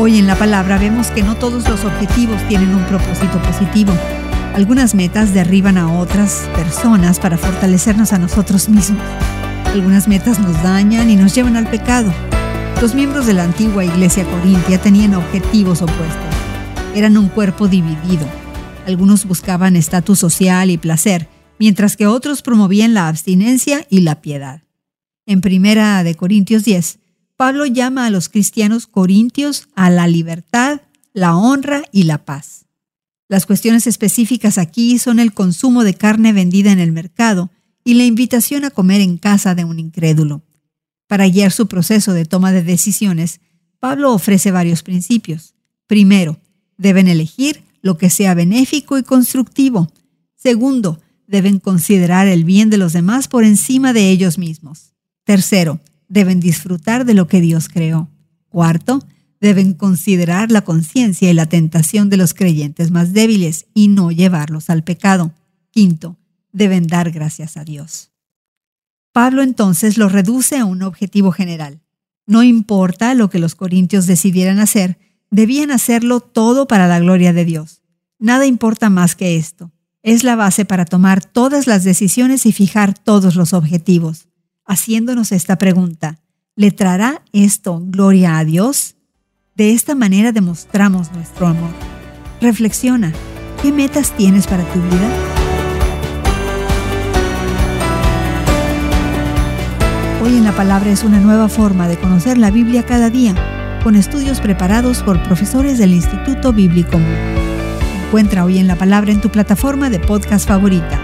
Hoy en la palabra vemos que no todos los objetivos tienen un propósito positivo. Algunas metas derriban a otras personas para fortalecernos a nosotros mismos. Algunas metas nos dañan y nos llevan al pecado. Los miembros de la antigua iglesia corintia tenían objetivos opuestos. Eran un cuerpo dividido. Algunos buscaban estatus social y placer, mientras que otros promovían la abstinencia y la piedad. En Primera de Corintios 10, Pablo llama a los cristianos corintios a la libertad, la honra y la paz. Las cuestiones específicas aquí son el consumo de carne vendida en el mercado y la invitación a comer en casa de un incrédulo. Para guiar su proceso de toma de decisiones, Pablo ofrece varios principios. Primero, deben elegir lo que sea benéfico y constructivo. Segundo, deben considerar el bien de los demás por encima de ellos mismos. Tercero, deben disfrutar de lo que Dios creó. Cuarto, deben considerar la conciencia y la tentación de los creyentes más débiles y no llevarlos al pecado. Quinto, deben dar gracias a Dios. Pablo entonces lo reduce a un objetivo general. No importa lo que los corintios decidieran hacer, debían hacerlo todo para la gloria de Dios. Nada importa más que esto. Es la base para tomar todas las decisiones y fijar todos los objetivos haciéndonos esta pregunta. ¿Le traerá esto gloria a Dios? De esta manera demostramos nuestro amor. Reflexiona, ¿qué metas tienes para tu vida? Hoy en la palabra es una nueva forma de conocer la Biblia cada día, con estudios preparados por profesores del Instituto Bíblico Encuentra Hoy en la Palabra en tu plataforma de podcast favorita.